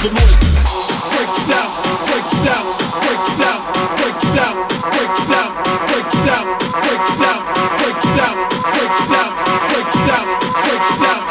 break it down.